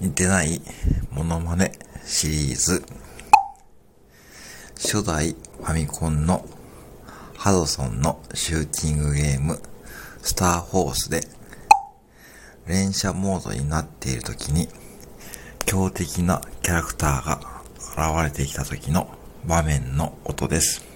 似てないモノマネシリーズ初代ファミコンのハドソンのシューティングゲームスターホースで連射モードになっている時に強敵なキャラクターが現れてきた時の場面の音です。